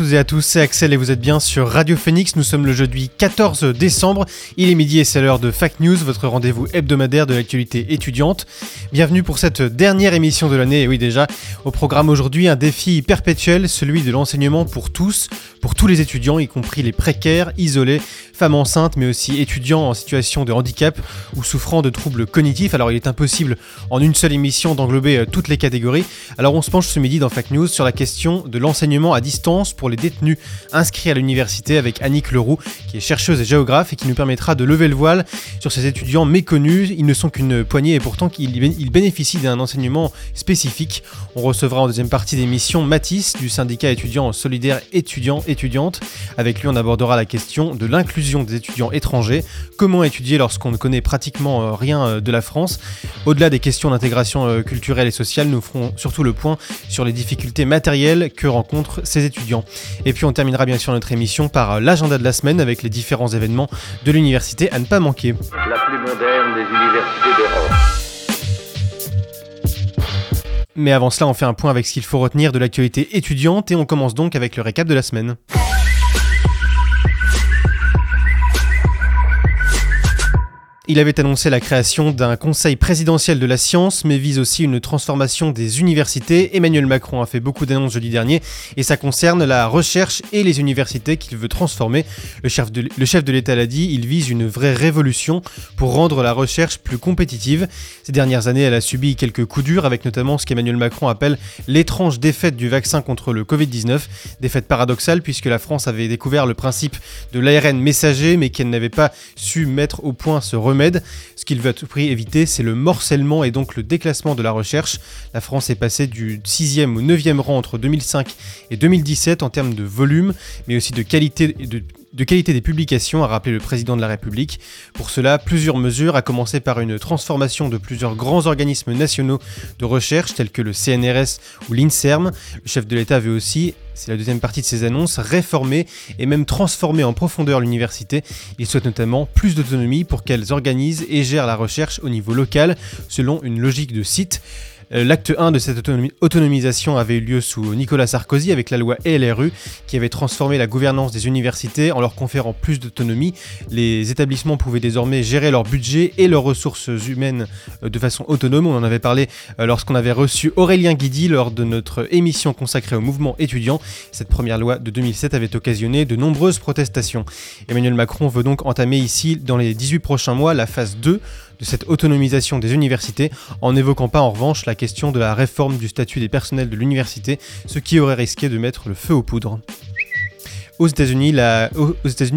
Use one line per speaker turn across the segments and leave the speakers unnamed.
Tous et à tous, c'est Axel et vous êtes bien sur Radio Phoenix. Nous sommes le jeudi 14 décembre. Il est midi et c'est l'heure de Fact News, votre rendez-vous hebdomadaire de l'actualité étudiante. Bienvenue pour cette dernière émission de l'année. Et oui, déjà, au programme aujourd'hui, un défi perpétuel, celui de l'enseignement pour tous, pour tous les étudiants, y compris les précaires, isolés, femmes enceintes, mais aussi étudiants en situation de handicap ou souffrant de troubles cognitifs. Alors, il est impossible en une seule émission d'englober euh, toutes les catégories. Alors, on se penche ce midi dans Fact News sur la question de l'enseignement à distance pour les détenus inscrits à l'université avec Annick Leroux, qui est chercheuse et géographe et qui nous permettra de lever le voile sur ces étudiants méconnus. Ils ne sont qu'une poignée et pourtant ils bénéficient d'un enseignement spécifique. On recevra en deuxième partie d'émission Matisse du syndicat étudiant solidaire étudiant-étudiante. Avec lui, on abordera la question de l'inclusion des étudiants étrangers. Comment étudier lorsqu'on ne connaît pratiquement euh, rien euh, de la France? Au-delà des questions d'intégration euh, culturelle et sociale, nous ferons surtout le point sur les difficultés matérielles que rencontrent ces étudiants. Et puis on terminera bien sûr notre émission par euh, l'agenda de la semaine avec les différents événements de l'université à ne pas manquer.
la plus moderne des universités d'Europe.
Mais avant cela, on fait un point avec ce qu'il faut retenir de l'actualité étudiante et on commence donc avec le récap de la semaine. Il avait annoncé la création d'un conseil présidentiel de la science, mais vise aussi une transformation des universités. Emmanuel Macron a fait beaucoup d'annonces jeudi dernier, et ça concerne la recherche et les universités qu'il veut transformer. Le chef de, l'État l'a dit, il vise une vraie révolution pour rendre la recherche plus compétitive. Ces dernières années, elle a subi quelques coups durs, avec notamment ce qu'Emmanuel Macron appelle l'étrange défaite du vaccin contre le Covid-19. Défaite paradoxale, puisque la France avait découvert le principe de l'ARN messager, mais qu'elle n'avait pas su mettre au point ce remède. Ce qu'il veut à tout prix éviter, c'est le morcellement et donc le déclassement de la recherche. La France est passée du 6e au 9e rang entre 2005 et 2017 en termes de volume, mais aussi de qualité et de de qualité des publications, a rappelé le président de la République. Pour cela, plusieurs mesures, à commencer par une transformation de plusieurs grands organismes nationaux de recherche, tels que le CNRS ou l'INSERM. Le chef de l'État veut aussi, c'est la deuxième partie de ses annonces, réformer et même transformer en profondeur l'université. Il souhaite notamment plus d'autonomie pour qu'elles organisent et gèrent la recherche au niveau local, selon une logique de site. Euh, L'acte 1 de cette autonomi- autonomisation avait eu lieu sous Nicolas Sarkozy avec la loi LRU qui avait transformé la gouvernance des universités en leur conférant plus d'autonomie. Les établissements pouvaient désormais gérer leur budget et leurs ressources humaines euh, de façon autonome. On en avait parlé euh, lorsqu'on avait reçu Aurélien Guidi lors de notre émission consacrée au mouvement étudiant. Cette première loi de 2007 avait occasionné de nombreuses protestations. Emmanuel Macron veut donc entamer ici, dans les 18 prochains mois, la phase 2 de cette autonomisation des universités, en n'évoquant pas en revanche la question de la réforme du statut des personnels de l'université, ce qui aurait risqué de mettre le feu aux poudres. Aux États-Unis,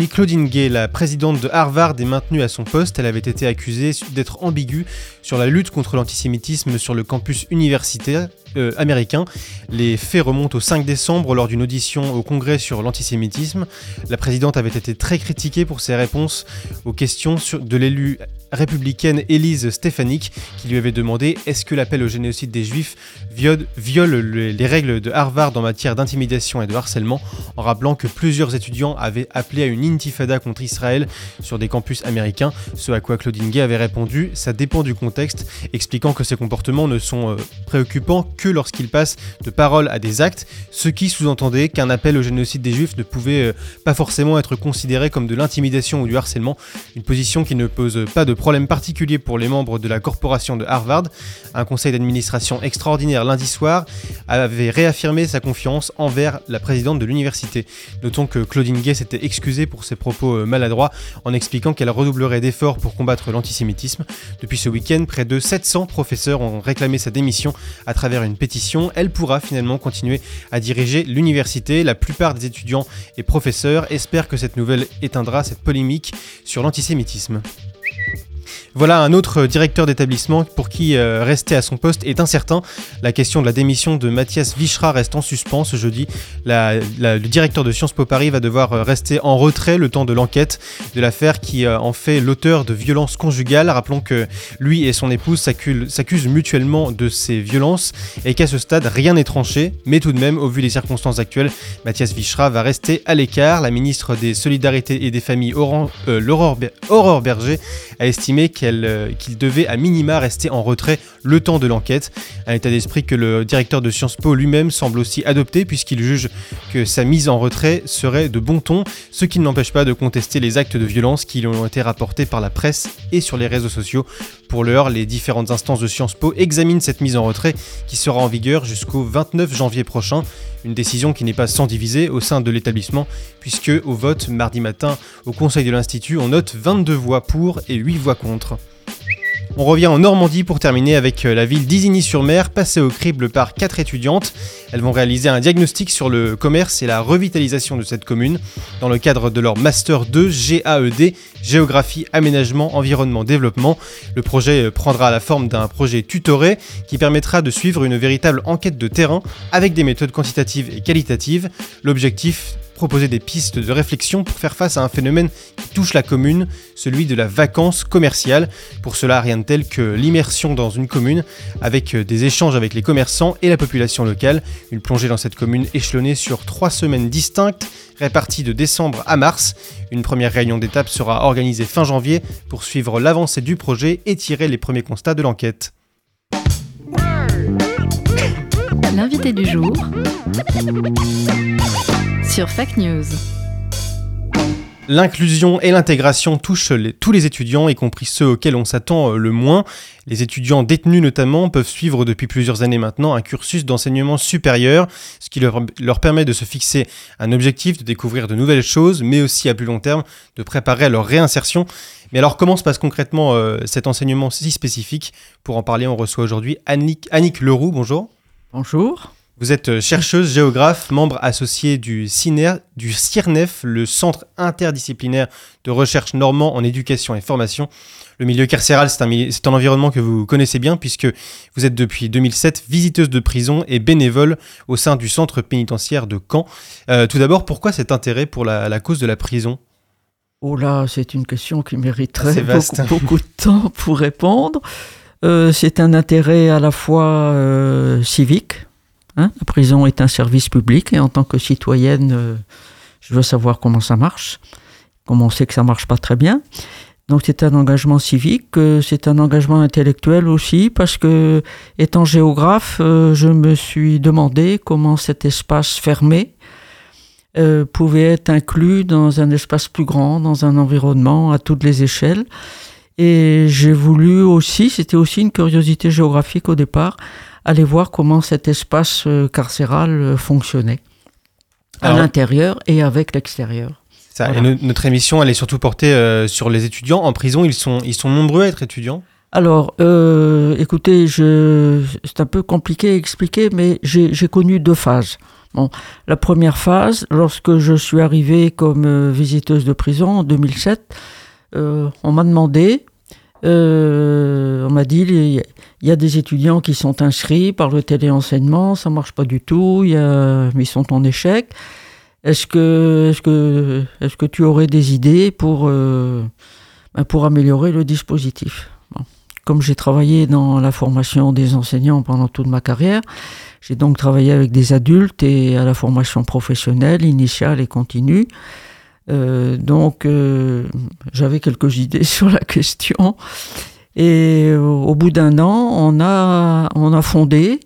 Claudine Gay, la présidente de Harvard, est maintenue à son poste. Elle avait été accusée d'être ambiguë sur la lutte contre l'antisémitisme sur le campus universitaire euh, américain. Les faits remontent au 5 décembre lors d'une audition au Congrès sur l'antisémitisme. La présidente avait été très critiquée pour ses réponses aux questions de l'élue républicaine Élise Stefanik qui lui avait demandé est-ce que l'appel au génocide des juifs viole, viole le- les règles de Harvard en matière d'intimidation et de harcèlement en rappelant que plusieurs étudiants avaient appelé à une intifada contre Israël sur des campus américains, ce à quoi Claudine Gay avait répondu ça dépend du contexte, expliquant que ces comportements ne sont euh, préoccupants que lorsqu'ils passent de paroles à des actes, ce qui sous-entendait qu'un appel au génocide des juifs ne pouvait euh, pas forcément être considéré comme de l'intimidation ou du harcèlement, une position qui ne pose pas de problème particulier pour les membres de la corporation de Harvard. Un conseil d'administration extraordinaire lundi soir avait réaffirmé sa confiance envers la présidente de l'université. Notons que Claudine Gay s'était excusée pour ses propos euh, maladroits en expliquant qu'elle redoublerait d'efforts pour combattre l'antisémitisme. Depuis ce week-end, près de 700 professeurs ont réclamé sa démission à travers une pétition. Elle pourra finalement continuer à diriger l'université. La plupart des étudiants et professeurs espèrent que cette nouvelle éteindra cette polémique sur l'antisémitisme. Voilà un autre directeur d'établissement pour qui euh, rester à son poste est incertain. La question de la démission de Mathias Vichra reste en suspens ce jeudi. Le directeur de Sciences Po Paris va devoir euh, rester en retrait le temps de l'enquête de l'affaire qui euh, en fait l'auteur de violences conjugales. Rappelons que lui et son épouse s'accusent mutuellement de ces violences et qu'à ce stade rien n'est tranché. Mais tout de même, au vu des circonstances actuelles, Mathias Vichra va rester à l'écart. La ministre des Solidarités et des Familles, Aurore Berger, a estimé euh, qu'il devait à minima rester en retrait le temps de l'enquête. Un état d'esprit que le directeur de Sciences Po lui-même semble aussi adopter puisqu'il juge que sa mise en retrait serait de bon ton, ce qui ne l'empêche pas de contester les actes de violence qui lui ont été rapportés par la presse et sur les réseaux sociaux. Pour l'heure, les différentes instances de Sciences Po examinent cette mise en retrait qui sera en vigueur jusqu'au 29 janvier prochain. Une décision qui n'est pas sans diviser au sein de l'établissement, puisque au vote mardi matin au Conseil de l'Institut, on note 22 voix pour et 8 voix contre. On revient en Normandie pour terminer avec euh, la ville d'Isigny-sur-Mer, passée au crible par quatre étudiantes. Elles vont réaliser un diagnostic sur le commerce et la revitalisation de cette commune dans le cadre de leur Master 2 GAED, Géographie, Aménagement, Environnement, Développement. Le projet euh, prendra la forme d'un projet tutoré qui permettra de suivre une véritable enquête de terrain avec des méthodes quantitatives et qualitatives. L'objectif proposer des pistes de réflexion pour faire face à un phénomène qui touche la commune, celui de la vacance commerciale. Pour cela, rien de tel que l'immersion dans une commune, avec euh, des échanges avec les commerçants et la population locale. Une plongée dans cette commune échelonnée sur trois semaines distinctes, réparties de décembre à mars. Une première réunion d'étape sera organisée fin janvier pour suivre l'avancée du projet et tirer les premiers constats de l'enquête.
L'invité du jour sur Fact News.
L'inclusion et l'intégration touchent les- tous les étudiants, y compris ceux auxquels on s'attend euh, le moins. Les étudiants détenus notamment peuvent suivre depuis plusieurs années maintenant un cursus d'enseignement supérieur, ce qui leur, leur permet de se fixer un objectif, de découvrir de nouvelles choses, mais aussi à plus long terme de préparer à leur réinsertion. Mais alors comment se passe concrètement euh, cet enseignement si spécifique? Pour en parler, on reçoit aujourd'hui Annick, Annick Leroux, bonjour.
Bonjour.
Vous êtes euh, chercheuse, géographe, membre associé du, CINER, du CIRNEF, le Centre interdisciplinaire de recherche normand en éducation et formation. Le milieu carcéral, c'est un, environnement que vous connaissez bien puisque vous êtes depuis 2007 visiteuse de prison et bénévole au sein du centre pénitentiaire de Caen. Euh, tout d'abord, pourquoi cet intérêt pour la, la cause de la prison?
Oh là, c'est une question qui mériterait beaucoup, beaucoup de temps pour répondre. Euh, c'est un intérêt à la fois euh, civique. Hein. La prison est un service public et en tant que citoyenne, euh, je veux savoir comment ça marche, comment on sait que ça marche pas très bien. Donc c'est un engagement civique, euh, c'est un engagement intellectuel aussi parce que étant géographe, euh, je me suis demandé comment cet espace fermé pouvait être inclus dans un espace plus grand, dans un environnement à toutes les échelles. Et j'ai voulu aussi, c'était aussi une curiosité géographique au départ, aller voir comment cet espace euh, carcéral euh, fonctionnait, à l'intérieur et avec l'extérieur.
Ça,
Voilà.
et no- Notre émission, elle est surtout portée euh, sur les étudiants. En prison, ils sont, ils sont nombreux à être étudiants.
Alors, euh, écoutez, c'est un peu compliqué à expliquer, mais j'ai connu deux phases. Bon, la première phase, lorsque je suis arrivée comme euh, visiteuse de prison en 2007, euh, on m'a demandé, on m'a dit, il y a des étudiants qui sont inscrits par le téléenseignement, ça marche pas du tout, ils sont en échec. Est-ce que, est-ce que, est-ce que tu aurais des idées pour, euh, ben, pour améliorer le dispositif? Comme j'ai travaillé dans la formation des enseignants pendant toute ma carrière, j'ai donc travaillé avec des adultes et à la formation professionnelle, initiale et continue. Euh, donc, euh, j'avais quelques idées sur la question. Et euh, au bout d'un an, on a, on a fondé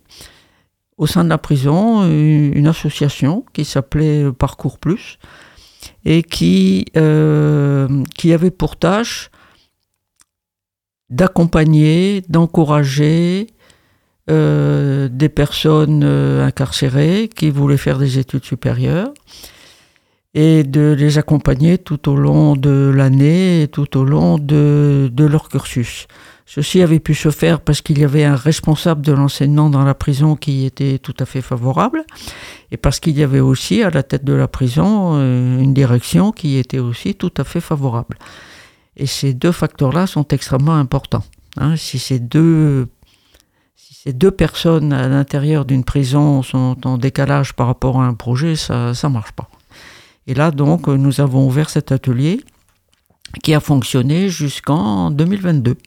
au sein de la prison une, association qui s'appelait Parcours Plus et qui, qui avait pour tâche d'accompagner, d'encourager des personnes incarcérées qui voulaient faire des études supérieures et de les accompagner tout au long de l'année et tout au long de, leur cursus. Ceci avait pu se faire parce qu'il y avait un responsable de l'enseignement dans la prison qui était tout à fait favorable et parce qu'il y avait aussi à la tête de la prison euh, une direction qui était aussi tout à fait favorable. Et ces deux facteurs-là sont extrêmement importants. hein. si ces deux si ces deux personnes à l'intérieur d'une prison sont en décalage par rapport à un projet, ça ne marche pas. Et là, donc, nous avons ouvert cet atelier qui a fonctionné jusqu'en 2022.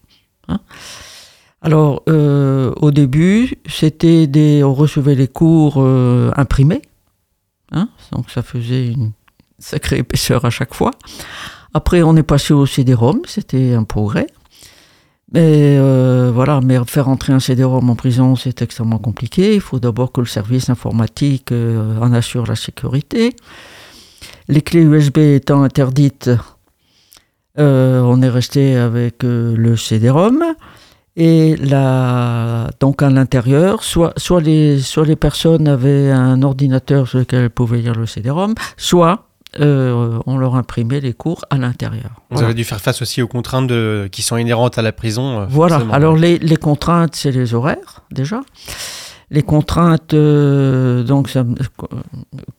hein. Alors, euh, au début, c'était des, on recevait les cours euh, imprimés, hein, donc ça faisait une sacrée épaisseur à chaque fois. Après, on est passé au CD-ROM, c'était un progrès. Mais euh, voilà, mais faire entrer un CD-ROM en prison, c'est extrêmement compliqué. Il faut d'abord que le service informatique en assure la sécurité. Les clés USB étant interdites, euh, on est resté avec euh, le CD-ROM. Et là, donc à l'intérieur, soit, soit, les, soit les personnes avaient un ordinateur sur lequel elles pouvaient lire le CD-ROM, soit euh, on leur imprimait les cours à l'intérieur.
Vous
Voilà.
avez dû faire face aussi aux contraintes de- qui sont inhérentes à la prison.
Voilà.
forcément.
Alors les, les contraintes, c'est les horaires déjà. Les contraintes, euh, donc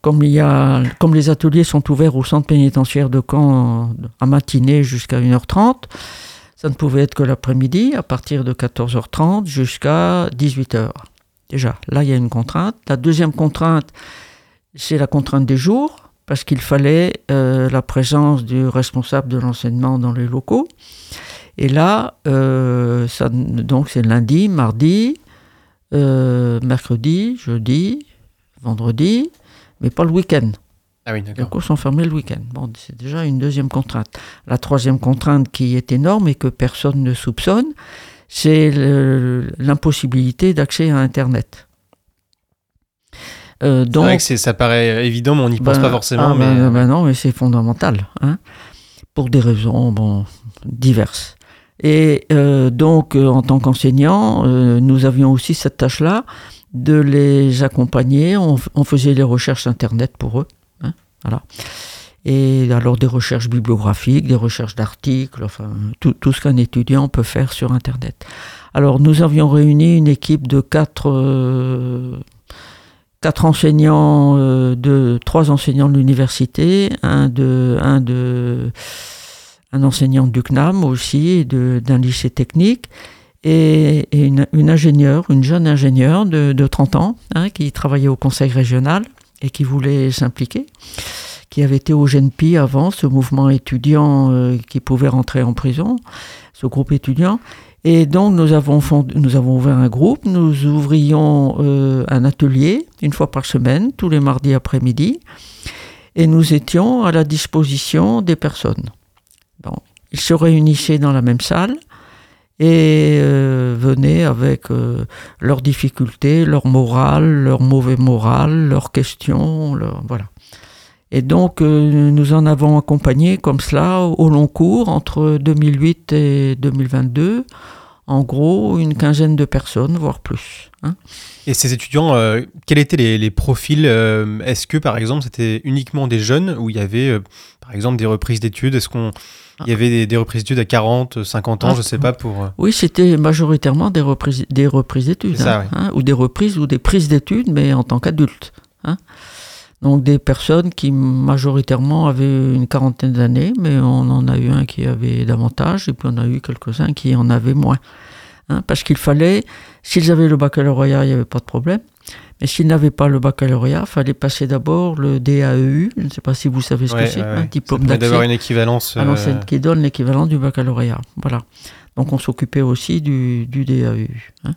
comme les ateliers sont ouverts au centre pénitentiaire de Caen à matinée jusqu'à 1h30, ça ne pouvait être que l'après-midi à partir de 14h30 jusqu'à 18h. Déjà, là il y a une contrainte. La deuxième contrainte, c'est la contrainte des jours parce qu'il fallait euh, la présence du responsable de l'enseignement dans les locaux. Et là, euh, donc c'est lundi, mardi, euh, mercredi, jeudi, vendredi, mais pas le week-end.
Ah oui,
Les
d'accord.
cours sont fermés le week-end. Bon, c'est déjà une deuxième contrainte. La troisième contrainte qui est énorme et que personne ne soupçonne, c'est l'impossibilité d'accès à Internet. Euh,
C'est
donc,
vrai que ça paraît évident, mais on n'y pense
ben,
pas forcément.
ah,
mais
ben,
euh,
ben non, mais c'est fondamental, hein, pour des raisons bon, diverses. Et euh, donc, euh, en tant qu'enseignant, euh, nous avions aussi cette tâche-là de les accompagner. On, faisait les recherches Internet pour eux. hein, voilà. Et alors des recherches bibliographiques, des recherches d'articles, enfin tout, ce qu'un étudiant peut faire sur Internet. Alors nous avions réuni une équipe de quatre, quatre enseignants, de trois enseignants de l'université, un de, un de, un enseignant du CNAM aussi, d'un lycée technique, et, une, ingénieure, une jeune ingénieure de, de 30 ans, hein, qui travaillait au conseil régional et qui voulait s'impliquer, qui avait été au GENPI avant, ce mouvement étudiant euh, qui pouvait rentrer en prison, ce groupe étudiant. Et donc nous avons, nous avons ouvert un groupe, nous ouvrions euh, un atelier une fois par semaine, tous les mardis après-midi, et nous étions à la disposition des personnes. Ils se réunissaient dans la même salle et euh, venaient avec euh, leurs difficultés, leur morale, leur mauvais moral, leurs questions, voilà. Et donc euh, nous en avons accompagné comme cela au long cours entre 2008 et 2022, en gros une quinzaine de personnes, voire plus. hein.
Et ces étudiants, quels étaient les, les profils Est-ce que, par exemple, c'était uniquement des jeunes ou il y avait, par exemple, des reprises d'études? Est-ce qu'on il y avait des, des reprises d'études à 40, 50 ans,
Ah.
je sais pas, pour... euh,
Oui, c'était majoritairement des reprises, des reprises d'études,
ça,
hein, hein, ou des reprises ou des prises d'études, mais en tant qu'adultes. hein. Donc des personnes qui majoritairement avaient une quarantaine d'années, mais on en a eu un qui avait davantage, et puis on a eu quelques-uns qui en avaient moins. parce qu'il fallait, s'ils avaient le baccalauréat, il n'y avait pas de problème, mais s'ils n'avaient pas le baccalauréat, il fallait passer d'abord le DAEU, je ne sais pas si vous savez ce
ouais,
que c'est,
ouais,
un diplôme d'accès
d'avoir une équivalence. euh,
qui donne l'équivalent du baccalauréat. Voilà. Donc on s'occupait aussi du, du DAU. hein.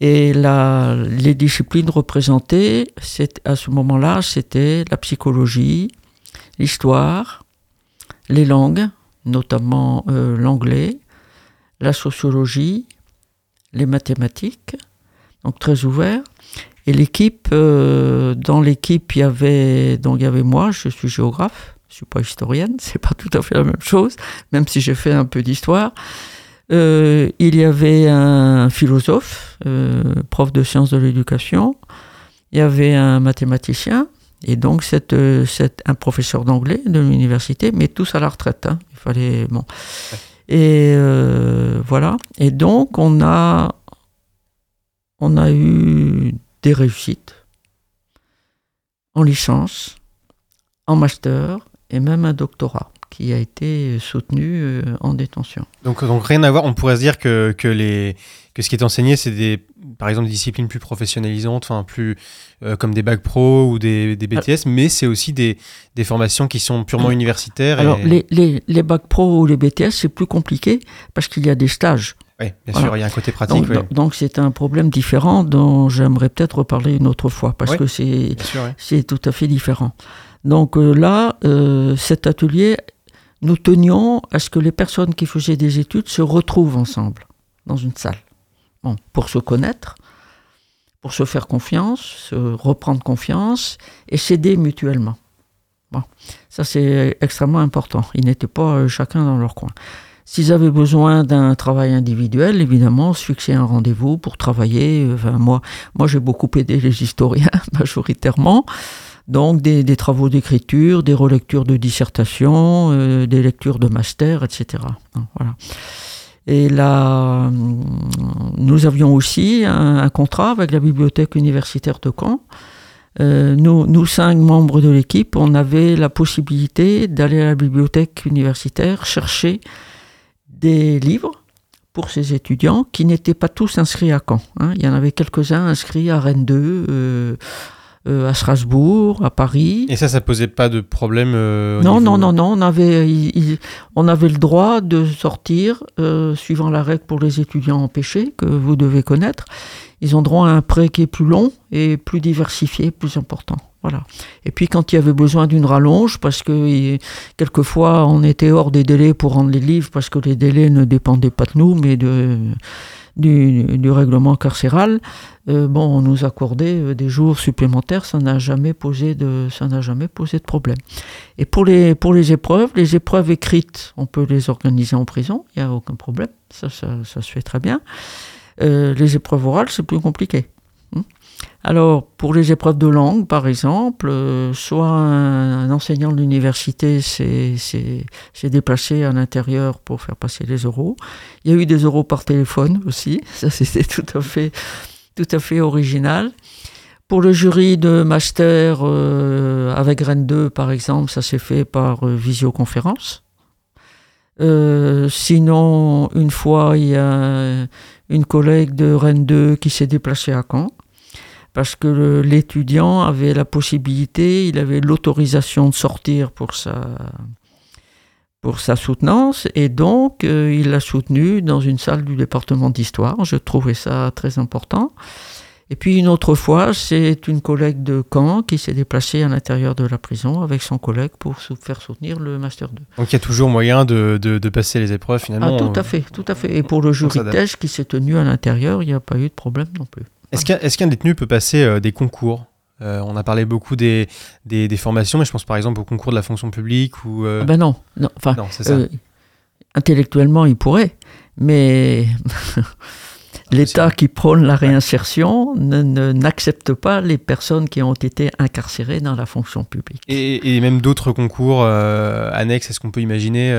Et la, les disciplines représentées, à ce moment-là, c'était la psychologie, l'histoire, les langues, notamment euh, l'anglais, la sociologie, les mathématiques, donc très ouvert. Et l'équipe, euh, dans l'équipe, il y avait donc il y avait moi, je suis géographe, je suis pas historienne, c'est pas tout à fait la même chose, même si j'ai fait un peu d'histoire. Euh, il y avait un philosophe, euh, prof de sciences de l'éducation. Il y avait un mathématicien et donc cette, cette- un professeur d'anglais de l'université, mais tous à la retraite. hein. Il fallait bon. Et voilà. Et donc on a on a eu des réussites en licence, en master et même un doctorat qui a été soutenu euh, en détention.
Donc, donc rien à voir. On pourrait se dire que, que, les, que ce qui est enseigné, c'est des, par exemple des disciplines plus professionnalisantes, enfin plus euh, comme des bacs pro ou des, des BTS, mais c'est aussi des, des formations qui sont purement universitaires.
Alors,
et...
les, les, les bacs pro ou les BTS, c'est plus compliqué parce qu'il y a des stages.
Oui, bien
Voilà.
sûr, il y a un côté pratique.
Donc, c'est un problème différent dont j'aimerais peut-être reparler une autre fois parce
Oui.
que c'est tout à fait différent. Donc euh, là, euh, cet atelier, nous tenions à ce que les personnes qui faisaient des études se retrouvent ensemble dans une salle. Bon, pour se connaître, pour se faire confiance, se reprendre confiance et s'aider mutuellement. Bon, ça c'est extrêmement important. Ils n'étaient pas euh, chacun dans leur coin. S'ils avaient besoin d'un travail individuel, évidemment, se fixer un rendez-vous pour travailler. Enfin, moi, moi j'ai beaucoup aidé les historiens majoritairement. Donc des, travaux d'écriture, des relectures de dissertation, euh, des lectures de master, etc. Voilà. Et là, hum, nous avions aussi un, un contrat avec la bibliothèque universitaire de Caen. Euh, nous, nous cinq membres de l'équipe, on avait la possibilité d'aller à la bibliothèque universitaire chercher des livres pour ces étudiants qui n'étaient pas tous inscrits à Caen. hein. Il y en avait quelques-uns inscrits à Rennes 2, euh, euh, à Strasbourg, à Paris.
Et ça, ça posait pas de problème euh,
Non, non, non, non, on avait, il- il- on avait le droit de sortir, euh, suivant la règle pour les étudiants empêchés, que vous devez connaître. Ils ont droit à un prêt qui est plus long et plus diversifié, plus important. Et puis quand il y avait besoin d'une rallonge, parce que quelquefois on était hors des délais pour rendre les livres, parce que les délais ne dépendaient pas de nous, mais de, du, règlement carcéral, euh, bon, on nous accordait euh, des jours supplémentaires, ça n'a jamais posé de, ça n'a jamais posé de problème. Et pour les, pour les épreuves, les épreuves écrites, on peut les organiser en prison, il n'y a aucun problème, ça, ça, ça se fait très bien. Euh, les épreuves orales, c'est plus compliqué. Alors, pour les épreuves de langue, par exemple, euh, soit un, enseignant de l'université s'est déplacé à l'intérieur pour faire passer les euros. Il y a eu des euros par téléphone aussi, ça c'était tout à fait, original. Pour le jury de master euh, avec Rennes 2, par exemple, ça s'est fait par euh, visioconférence. Sinon, une fois, il y a une collègue de Rennes 2 qui s'est déplacée à Caen parce que l'étudiant avait la possibilité, il avait l'autorisation de sortir pour sa, pour sa soutenance et donc euh, il l'a soutenu dans une salle du département d'histoire. Je trouvais ça très important. Et puis une autre fois, c'est une collègue de Caen qui s'est déplacée à l'intérieur de la prison avec son collègue pour sou- faire soutenir le Master 2.
Donc il y a toujours moyen de, de, de passer les épreuves
Ah,
finalement.
tout à fait, tout à fait. Et pour le jury de thèse qui s'est tenu à l'intérieur, il n'y a pas eu de problème non plus.
Est-ce qu'un détenu peut passer euh, des concours? Euh, On a parlé beaucoup des, des, des formations, mais je pense par exemple au concours de la fonction publique ou. euh,
Ah ben non, non. Enfin,
non, c'est ça.
euh, intellectuellement, il pourrait, mais l'État qui prône la réinsertion ne- ne- n'accepte pas les personnes qui ont été incarcérées dans la fonction publique.
Et, et même d'autres concours annexes, est-ce qu'on peut imaginer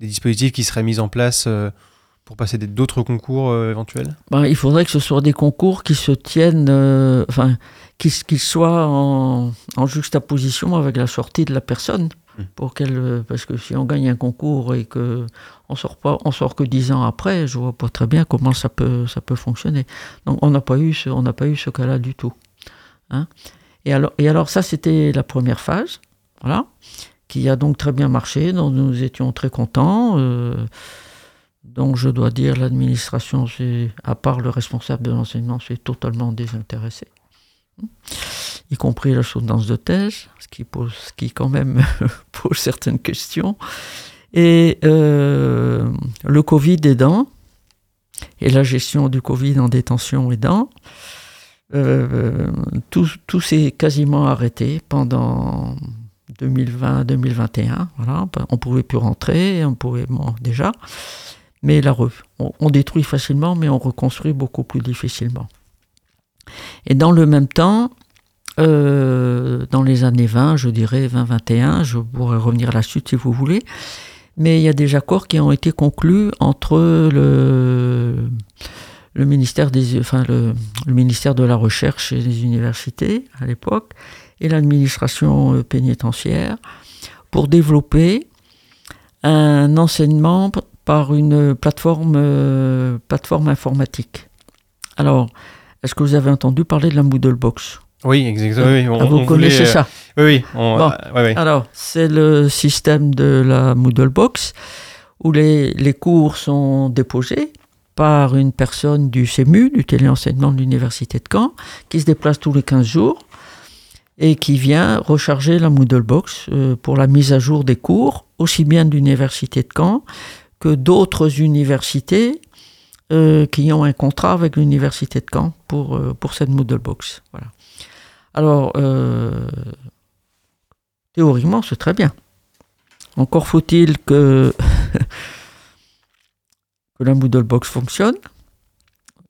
des dispositifs qui seraient mis en place pour passer d'autres concours euh, éventuels?
Ben, il faudrait que ce soit des concours qui se tiennent, euh, enfin, qui, soient en, en juxtaposition avec la sortie de la personne.
Mm.
Pour qu'elle, euh, parce que si on gagne un concours et que on sort pas, on sort que dix ans après, je vois pas très bien comment ça peut, ça peut fonctionner. Donc on n'a pas eu ce, on n'a pas eu ce cas-là du tout. Hein et alors, et alors ça c'était la première phase, voilà, qui a donc très bien marché, dont nous étions très contents. euh, donc je dois dire l'administration, à part le responsable de l'enseignement, c'est totalement désintéressé, y compris la soutenance de thèse, ce qui pose, ce qui quand même pose certaines questions. Et euh, le Covid aidant, et la gestion du Covid en détention aidant, euh, tout, tout s'est quasiment arrêté pendant 2020-2021. Voilà, on pouvait plus rentrer, on pouvait bon, déjà, mais la re- on, détruit facilement, mais on reconstruit beaucoup plus difficilement. Et dans le même temps, euh, dans les années 20, je dirais 20-21, je pourrais revenir là-dessus si vous voulez, mais il y a des accords qui ont été conclus entre le, ministère, des, enfin le, ministère de la Recherche et des universités à l'époque et l'administration euh, pénitentiaire pour développer un enseignement par une plateforme, euh, plateforme informatique. Alors, est-ce que vous avez entendu parler de la Moodle Box?
Oui, exactement. Oui, on,
Ah, Vous
on
connaissez
voulait, euh,
ça?
Oui, oui. on-
Bon.
euh.
Alors, c'est le système de la Moodle Box où les, les cours sont déposés par une personne du CEMU, du téléenseignement de l'Université de Caen, qui se déplace tous les 15 jours et qui vient recharger la Moodle Box euh, pour la mise à jour des cours, aussi bien de l'Université de Caen que d'autres universités euh, qui ont un contrat avec l'Université de Caen pour, euh, pour cette Moodle Box. Voilà. Alors, euh, théoriquement, c'est très bien. Encore faut-il que, que la Moodle Box fonctionne.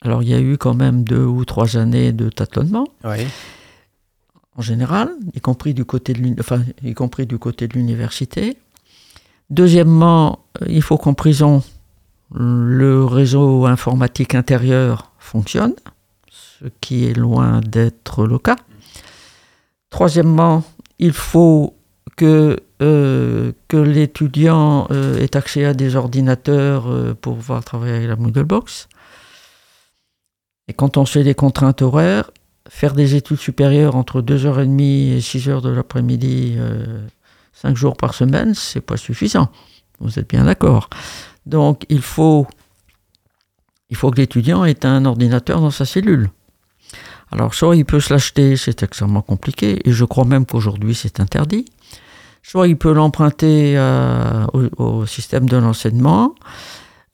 Alors, il y a eu quand même deux ou trois années de tâtonnement, en général, y compris du côté de enfin, y compris du côté de l'université. Deuxièmement, euh, il faut qu'en prison, le réseau informatique intérieur fonctionne, ce qui est loin d'être le cas. Troisièmement, il faut que, euh, l'étudiant euh, ait accès à des ordinateurs pour pouvoir travailler avec la Moodle Box. Et quand on sait les contraintes horaires, faire des études supérieures entre 2h30 et 6h de l'après-midi, 5 jours par semaine, c'est pas suffisant. Vous êtes bien d'accord. Donc il faut, il faut que l'étudiant ait un ordinateur dans sa cellule. Alors soit il peut se l'acheter, c'est extrêmement compliqué, et je crois même qu'aujourd'hui c'est interdit. Soit il peut l'emprunter euh, au, au système de l'enseignement,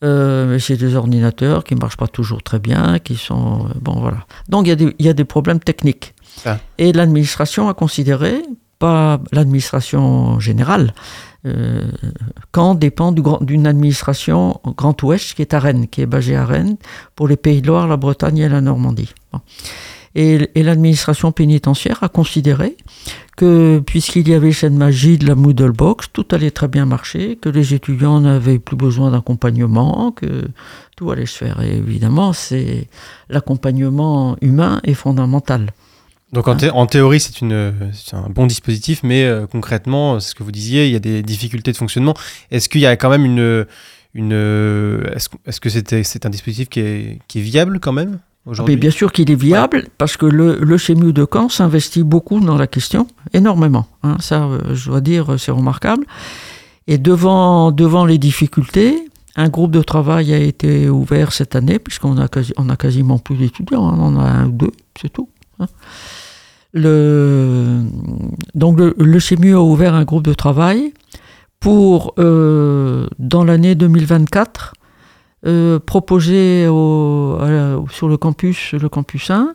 euh, mais c'est des ordinateurs qui ne marchent pas toujours très bien, qui sont... euh, bon, voilà. Donc il y a des, il y a des problèmes techniques.
Ah.
Et l'administration a considéré, pas l'administration générale, euh, Caen dépend d'une administration Grand Ouest qui est à Rennes, qui est basée à Rennes, pour les Pays de Loire, la Bretagne et la Normandie. Et l'administration pénitentiaire a considéré que puisqu'il y avait cette magie de la Moodle Box, tout allait très bien marcher, que les étudiants n'avaient plus besoin d'accompagnement, que tout allait se faire. Et évidemment, c'est l'accompagnement humain est fondamental.
Donc en, thé- en théorie, c'est un bon dispositif, mais euh, concrètement, c'est ce que vous disiez, il y a des difficultés de fonctionnement. Est-ce qu'il y a quand même une... une est-ce, que c'est un dispositif qui est, qui est viable quand même
Mais
aujourd'hui
bien sûr qu'il est viable, parce que le, le de Caen s'investit beaucoup dans la question, énormément. hein. ça, euh, je dois dire, c'est remarquable. Et devant, devant les difficultés, un groupe de travail a été ouvert cette année, puisqu'on a, quasi, on a quasiment plus d'étudiants, hein. on en a un ou deux, c'est tout. hein. Le, donc le, le CMU a ouvert un groupe de travail pour, euh, dans l'année 2024, euh, proposer au- à la- sur le campus, le campus 1,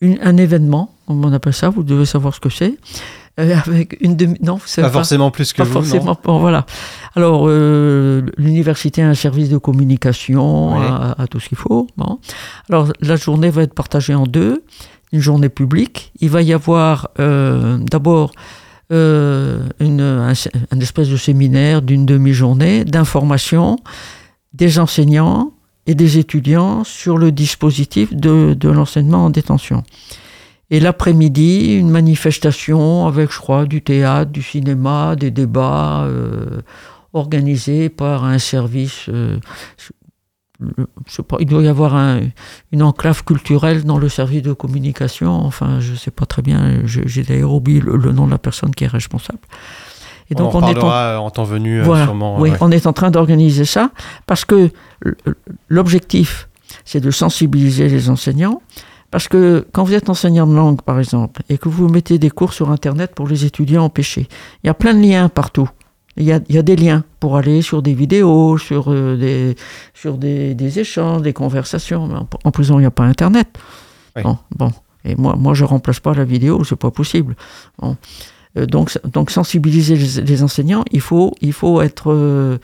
une- un événement, comme on appelle ça, vous devez savoir ce que c'est, euh, avec une demi... Non, vous savez
Pas forcément plus que
pas
vous,
forcément.
non
Bon, voilà. Alors, l'université a un service de communication,
Ouais.
a, a tout ce qu'il faut. Bon. Alors, la journée va être partagée en deux. Une journée publique. Il va y avoir euh, d'abord euh, un, espèce de séminaire d'une demi-journée d'information des enseignants et des étudiants sur le dispositif de, l'enseignement en détention. Et l'après-midi, une manifestation avec, je crois, du théâtre, du cinéma, des débats euh, organisés par un service. euh, je sais pas, il doit y avoir un- une enclave culturelle dans le service de communication. Enfin, je ne sais pas très bien. J'ai d'ailleurs oublié le, le nom de la personne qui est responsable. Et
on en
est en-
reparlera en temps venu, euh,
voilà,
sûrement.
oui,
ouais.
on est en train d'organiser ça parce que l'objectif, c'est de sensibiliser les enseignants. Parce que quand vous êtes enseignant de langue, par exemple, et que vous mettez des cours sur Internet pour les étudiants empêchés, il y a plein de liens partout. Il y a, il y a des liens pour aller sur des vidéos, sur, euh, des, sur des, des échanges, des conversations. Mais en, en prison, il n'y a pas Internet.
Oui.
Bon, bon. Et moi, moi, je remplace pas la vidéo, c'est pas possible. Bon. Euh, donc, donc, sensibiliser les, les enseignants, il faut, il faut être. euh,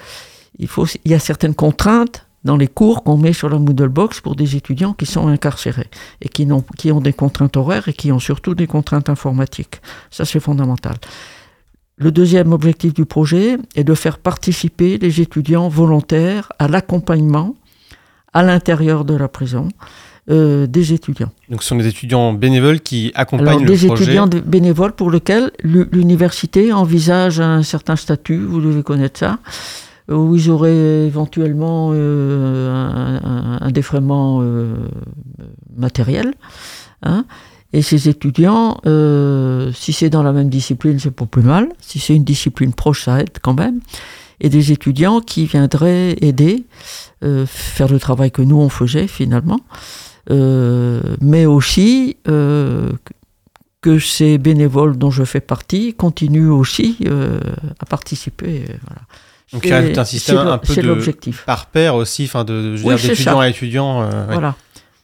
il, faut, il y a certaines contraintes dans les cours qu'on met sur la Moodle Box pour des étudiants qui sont incarcérés et qui, n'ont- qui ont des contraintes horaires et qui ont surtout des contraintes informatiques. Ça, c'est fondamental. Le deuxième objectif du projet est de faire participer les étudiants volontaires à l'accompagnement à l'intérieur de la prison euh, des étudiants.
Donc ce sont des étudiants bénévoles qui accompagnent
Alors,
le
des
projet.
étudiants de- bénévoles pour lesquels l'u- l'université envisage un certain statut, vous devez connaître ça, où ils auraient éventuellement euh, un, un- un défraiement euh, matériel. hein. Et ces étudiants, euh, si c'est dans la même discipline, c'est pas plus mal. Si c'est une discipline proche, ça aide quand même. Et des étudiants qui viendraient aider, euh, faire le travail que nous on faisait finalement, Euh, mais aussi que ces bénévoles dont je fais partie continuent aussi à participer. voilà.
Donc il y a
C'est-
un système un peu de par pair aussi, enfin de, veux
Oui,
d'étudiant à étudiant. euh, ouais,
Voilà.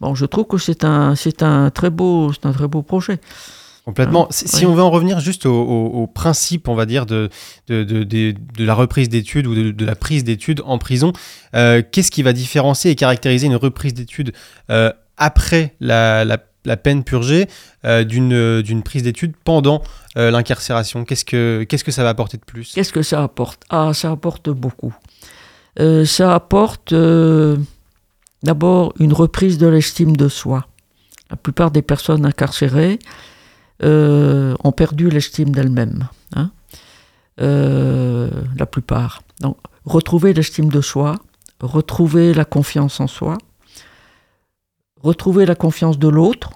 Bon, je trouve que c'est un, c'est un très beau, c'est un très beau projet.
Complètement.
Hein,
Si
oui.
on veut en revenir juste au, au- au principe, on va dire, de, de, de, la reprise d'études ou de, la prise d'études en prison, euh, qu'est-ce qui va différencier et caractériser une reprise d'études euh, après la, la, la peine purgée euh, d'une d'une prise d'études pendant l'incarcération? Qu'est-ce que Qu'est-ce que ça va apporter de plus?
Qu'est-ce que ça apporte? Ah, ça apporte beaucoup. Ça apporte d'abord une reprise de l'estime de soi. La plupart des personnes incarcérées euh, ont perdu l'estime d'elles-mêmes. hein. Euh, la plupart. Donc, retrouver l'estime de soi, retrouver la confiance en soi, retrouver la confiance de l'autre,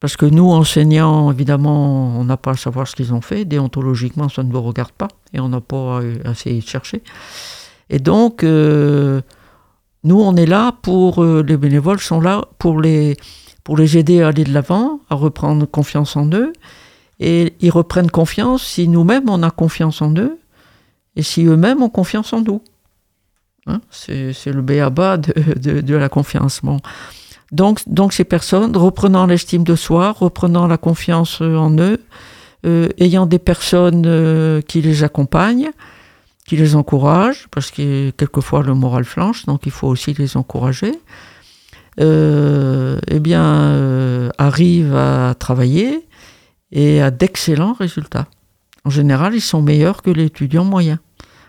parce que nous, enseignants, évidemment, on n'a pas à savoir ce qu'ils ont fait. Déontologiquement, ça ne vous regarde pas et on n'a pas de chercher. Et donc, euh, nous, on est là pour, euh, les bénévoles sont là pour les, pour les aider à aller de l'avant, à reprendre confiance en eux. Et ils reprennent confiance si nous-mêmes, on a confiance en eux et si eux-mêmes ont confiance en nous. Hein, c'est le béaba de, de, de la confiance. Bon. Donc, donc ces personnes, reprenant l'estime de soi, reprenant la confiance en eux, euh, ayant des personnes euh, qui les accompagnent, qui les encouragent, parce que quelquefois le moral flanche, donc il faut aussi les encourager, euh, eh bien, euh, arrivent à travailler et à d'excellents résultats. En général, ils sont meilleurs que l'étudiant moyen.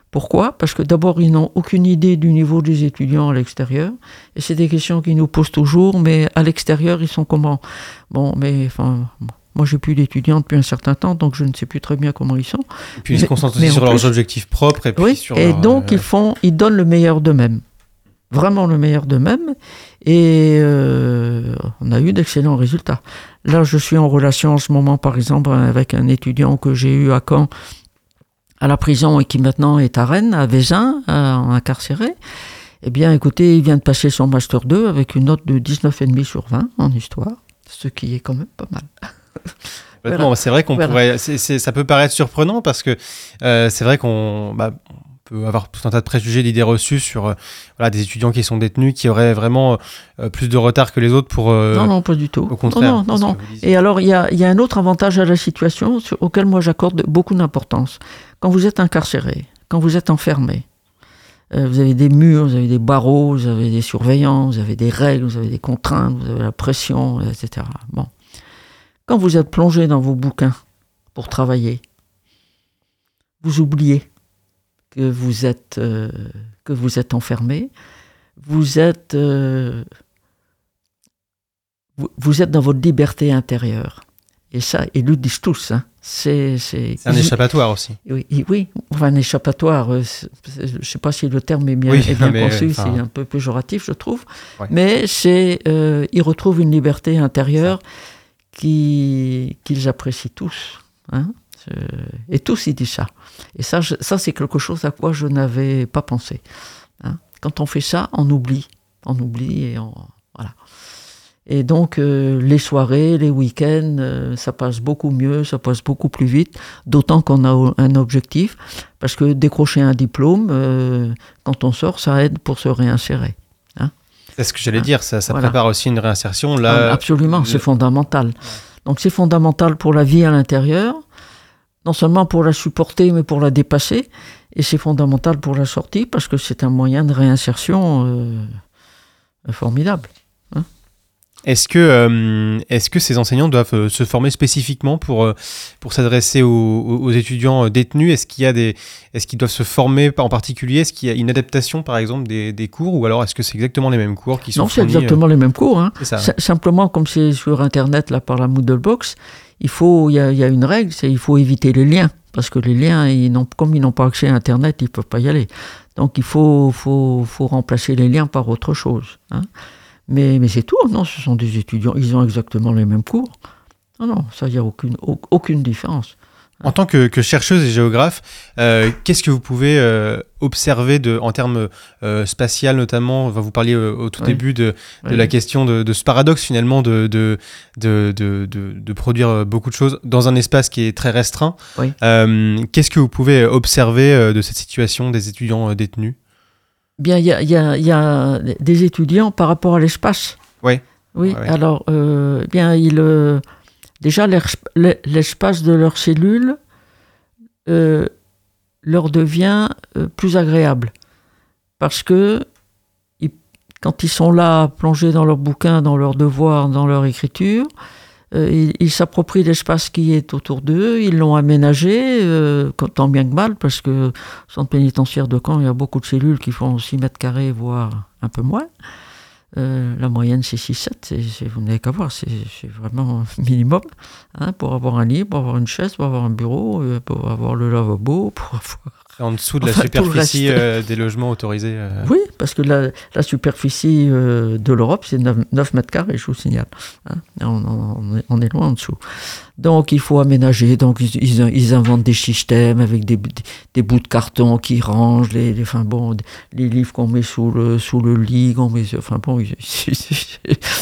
Pourquoi? Parce que d'abord, ils n'ont aucune idée du niveau des étudiants à l'extérieur. Et c'est des questions qu'ils nous posent toujours, mais à l'extérieur, ils sont comment? Bon, mais enfin, moi, j'ai plus d'étudiants depuis un certain temps, donc je ne sais plus très bien comment ils sont.
Et puis ils se concentrent aussi sur leurs objectifs propres et puis
Oui,
sur
et
leur,
donc
euh,
ils font, ils donnent le meilleur d'eux-mêmes, vraiment le meilleur d'eux-mêmes, et euh, on a eu d'excellents résultats. Là, je suis en relation en ce moment, par exemple, avec un étudiant que j'ai eu à Caen, à la prison et qui maintenant est à Rennes, à Vézin, euh, incarcéré. Eh bien, écoutez, il vient de passer son master 2 avec une note de 19,5 sur 20 en histoire, ce qui est quand même pas mal. Voilà.
C'est vrai qu'on
Voilà.
pourrait. ça peut paraître surprenant parce que euh, c'est vrai qu'on bah, peut avoir tout un tas de préjugés, d'idées reçues sur euh, voilà, des étudiants qui sont détenus qui auraient vraiment euh, plus de retard que les autres pour. euh,
non, non, pas du tout.
Au contraire.
Non, non. Et alors, il y a, il y a un autre avantage à la situation sur- auquel moi j'accorde beaucoup d'importance. Quand vous êtes incarcéré, quand vous êtes enfermé, vous avez des murs, vous avez des barreaux, vous avez des surveillants, vous avez des règles, vous avez des contraintes, vous avez la pression, etc. Bon. Quand vous êtes plongé dans vos bouquins pour travailler, vous oubliez que vous êtes, euh, que vous êtes enfermé, vous êtes, euh, vous, vous êtes dans votre liberté intérieure. Et ça, ils le disent tous. Hein. C'est,
un échappatoire aussi.
oui, oui, enfin un échappatoire. euh, Je ne sais pas si le terme est bien,
Oui,
est bien
mais,
conçu,
enfin-
c'est un peu péjoratif, je trouve.
Ouais.
Mais c'est, ils retrouvent une liberté intérieure qu'ils apprécient tous. hein. C'est- Et tous, ils disent ça. Et ça, ça c'est quelque chose à quoi je n'avais pas pensé. hein. Quand on fait ça, on oublie. On oublie et on. Voilà. Et donc, euh, les soirées, les week-ends, euh, ça passe beaucoup mieux, ça passe beaucoup plus vite, d'autant qu'on a un objectif, parce que décrocher un diplôme, euh, quand on sort, ça aide pour se réinsérer.
C'est ce que j'allais dire. Ça, ça
Voilà.
prépare aussi une réinsertion.
Ah,
Là,
Absolument,
le-
c'est fondamental. Donc c'est fondamental pour la vie à l'intérieur, non seulement pour la supporter, mais pour la dépasser, et c'est fondamental pour la sortie, parce que c'est un moyen de réinsertion euh, formidable.
Est-ce que, euh, est-ce que ces enseignants doivent euh, se former spécifiquement pour, euh, pour s'adresser aux, aux- étudiants détenus? Est-ce qu'il y a des, est-ce qu'ils doivent se former en particulier? Est-ce qu'il y a une adaptation, par exemple, des, des cours? Ou alors est-ce que c'est exactement les mêmes cours qui sont
Non, c'est exactement les mêmes cours. hein.
ça, hein.
Simplement, comme c'est sur Internet, là, par la Moodlebox, il faut, il y a, il y a une règle, c'est il faut éviter les liens. Parce que les liens, ils n'ont- comme ils n'ont pas accès à Internet, ils ne peuvent pas y aller. Donc, il faut, faut, faut remplacer les liens par autre chose. hein. Mais, mais c'est tout. Non, ce sont des étudiants. Ils ont exactement les mêmes cours. Non, non, ça, il n'y a aucune, au- aucune différence.
En tant que, que chercheuse et géographe, euh, qu'est-ce que vous pouvez euh, observer de, en termes euh, spatial notamment? Enfin, Vous parliez euh, au tout
Oui.
début de, de
Oui.
la question de, de ce paradoxe finalement de, de, produire beaucoup de choses dans un espace qui est très restreint.
Oui.
Qu'est-ce que vous pouvez observer de cette situation des étudiants détenus?
Bien, il y a, il y a- il y a des étudiants par rapport à l'espace. Oui,
Ouais, ouais.
alors, euh, bien, ils, euh, déjà, l'es- l'e- l'espace de leur cellule euh, leur devient euh, plus agréable. Parce que ils- quand ils sont là, plongés dans leurs bouquins, dans leurs devoirs, dans leur écriture, ils ils s'approprient l'espace qui est autour d'eux, ils l'ont aménagé, euh, tant bien que mal, parce que centre pénitentiaire de Caen, il y a beaucoup de cellules qui font 6 mètres carrés, voire un peu moins. Euh, la moyenne, c'est 6-7. c'est- c'est- Vous n'avez qu'à voir, c'est vraiment minimum. hein, pour avoir un lit, pour avoir une chaise, pour avoir un bureau, euh, pour avoir le lavabo, pour avoir...
En dessous de la
Enfin,
superficie euh, des logements autorisés euh,
Oui, parce que la, la superficie euh, de l'Europe, c'est 9, 9 mètres carrés, je vous signale. hein. on, on- on est, on loin en dessous. Donc, il faut aménager. Donc, ils, ils- ils inventent des systèmes avec des, des, des bouts de carton qui rangent, les, les, enfin, bon, les livres qu'on met sous le, sous le lit, qu'on met, enfin bon,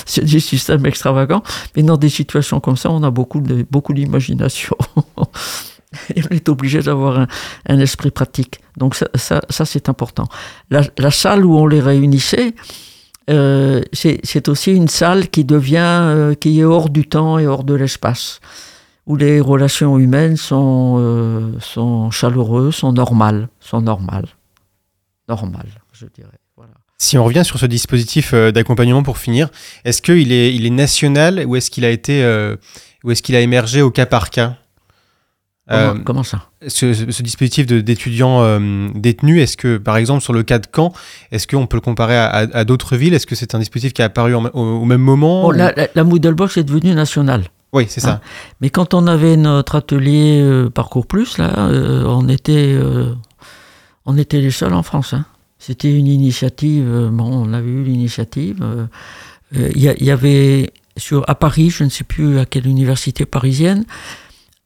c'est des systèmes extravagants. Mais dans des situations comme ça, on a beaucoup d'imagination. On est obligé d'avoir un, esprit pratique. Donc ça, ça, c'est important. La, salle où on les réunissait, euh, c'est aussi une salle qui devient, euh, qui est hors du temps et hors de l'espace, où les relations humaines sont, euh, sont chaleureuses, sont normales, sont normales, normales, je dirais.
Si on revient sur ce dispositif d'accompagnement pour finir, est-ce qu'il est, il est national ou est-ce qu'il a été ou est-ce qu'il a émergé au cas par cas?
Comment,
Euh,
comment ça
ce, dispositif d'étudiants euh, détenus, est-ce que, par exemple, sur le cas de Caen, est-ce qu'on peut le comparer à, à- à d'autres villes? Est-ce que c'est un dispositif qui a apparu en- au, au même moment?
Bon,
ou-
la, la, la Moodlebox est devenue nationale.
Oui, c'est ça.
Mais quand on avait notre atelier euh, Parcours Plus, là, on, était, on était les seuls en France. hein. C'était une initiative, bon, on avait eu l'initiative. Il y, avait, sur, à Paris, je ne sais plus à quelle université parisienne,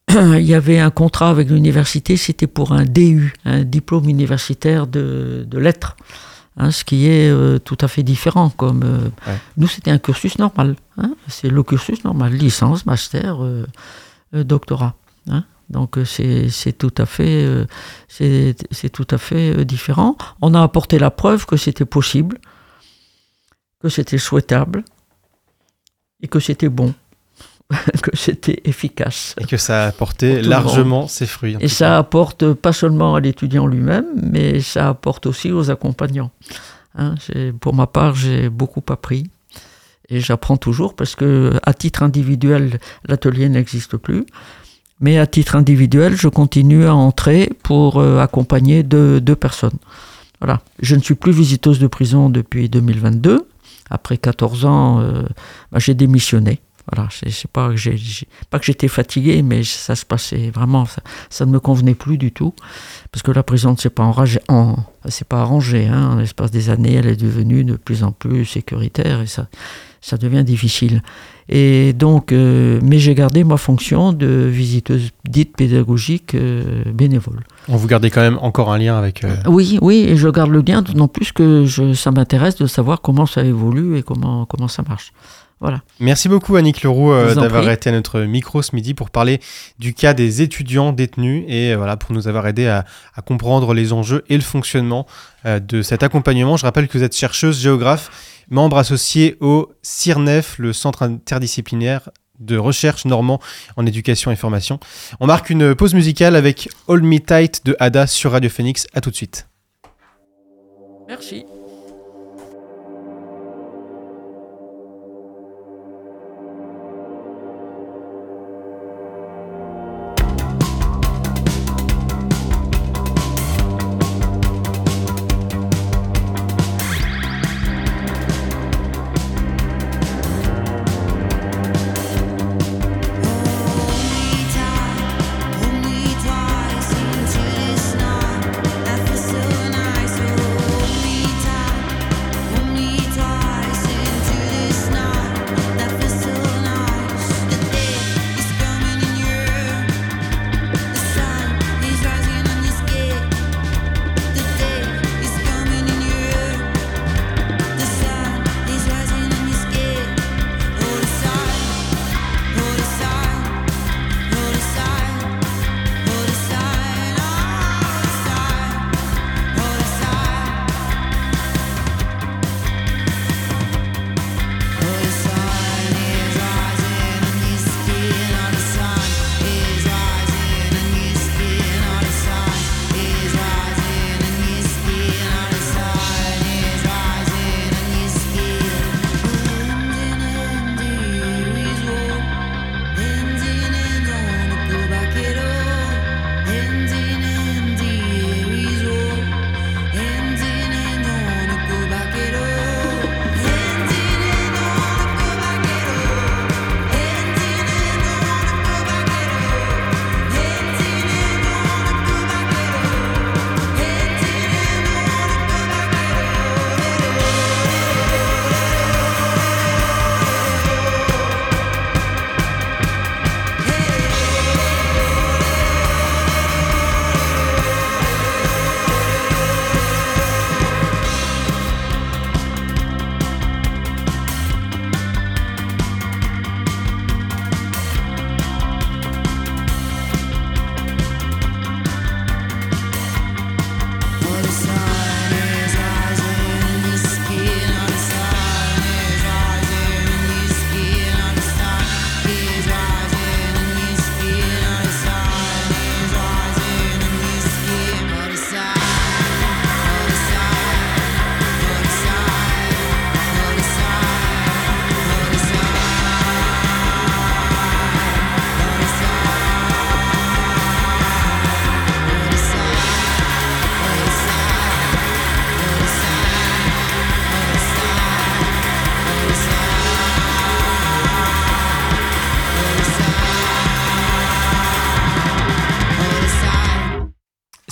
il y avait un contrat avec l'université, c'était pour un DU, un diplôme universitaire de, de lettres. hein, ce qui est euh, tout à fait différent. Comme, euh,
Ouais.
Nous, c'était un cursus normal. hein, c'est le cursus normal, licence, master, euh, euh, doctorat. hein. Donc euh, c'est tout à fait, euh, c'est tout à fait différent. On a apporté la preuve que c'était possible, que c'était souhaitable et que c'était bon, que c'était efficace.
Et que ça a apporté largement ses fruits.
Et ça
cas.
apporte pas seulement à l'étudiant lui-même, mais ça apporte aussi aux accompagnants. Hein, pour ma part, j'ai beaucoup appris et j'apprends toujours parce que à titre individuel, l'atelier n'existe plus. Mais à titre individuel, je continue à entrer pour euh, accompagner deux, deux personnes. Voilà. Je ne suis plus visiteuse de prison depuis 2022. Après 14 ans, euh, bah, j'ai démissionné. Voilà, c'est pas que j'ai pas que j'étais fatigué, mais ça se passait vraiment, ça, ça ne me convenait plus du tout, parce que la prison ne s'est pas enragée, en, pas arrangée. Hein, en l'espace des années, elle est devenue de plus en plus sécuritaire et ça, ça devient difficile. Et donc, euh, mais j'ai gardé ma fonction de visiteuse dite pédagogique euh, bénévole.
On vous gardez quand même encore un lien avec. euh,
Oui, oui, et je garde le lien, d'autant plus que je, ça m'intéresse de savoir comment ça évolue et comment, comment ça marche. Voilà.
Merci beaucoup Annick Leroux euh, d'avoir été à notre micro ce midi pour parler du cas des étudiants détenus et euh, voilà pour nous avoir aidé à, à comprendre les enjeux et le fonctionnement euh, de cet accompagnement. Je rappelle que vous êtes chercheuse géographe, membre associé au CIRNEF, le centre interdisciplinaire de recherche normand en éducation et formation. On marque une pause musicale avec All Me Tight de Ada sur Radio Phoenix. À tout de suite.
Merci.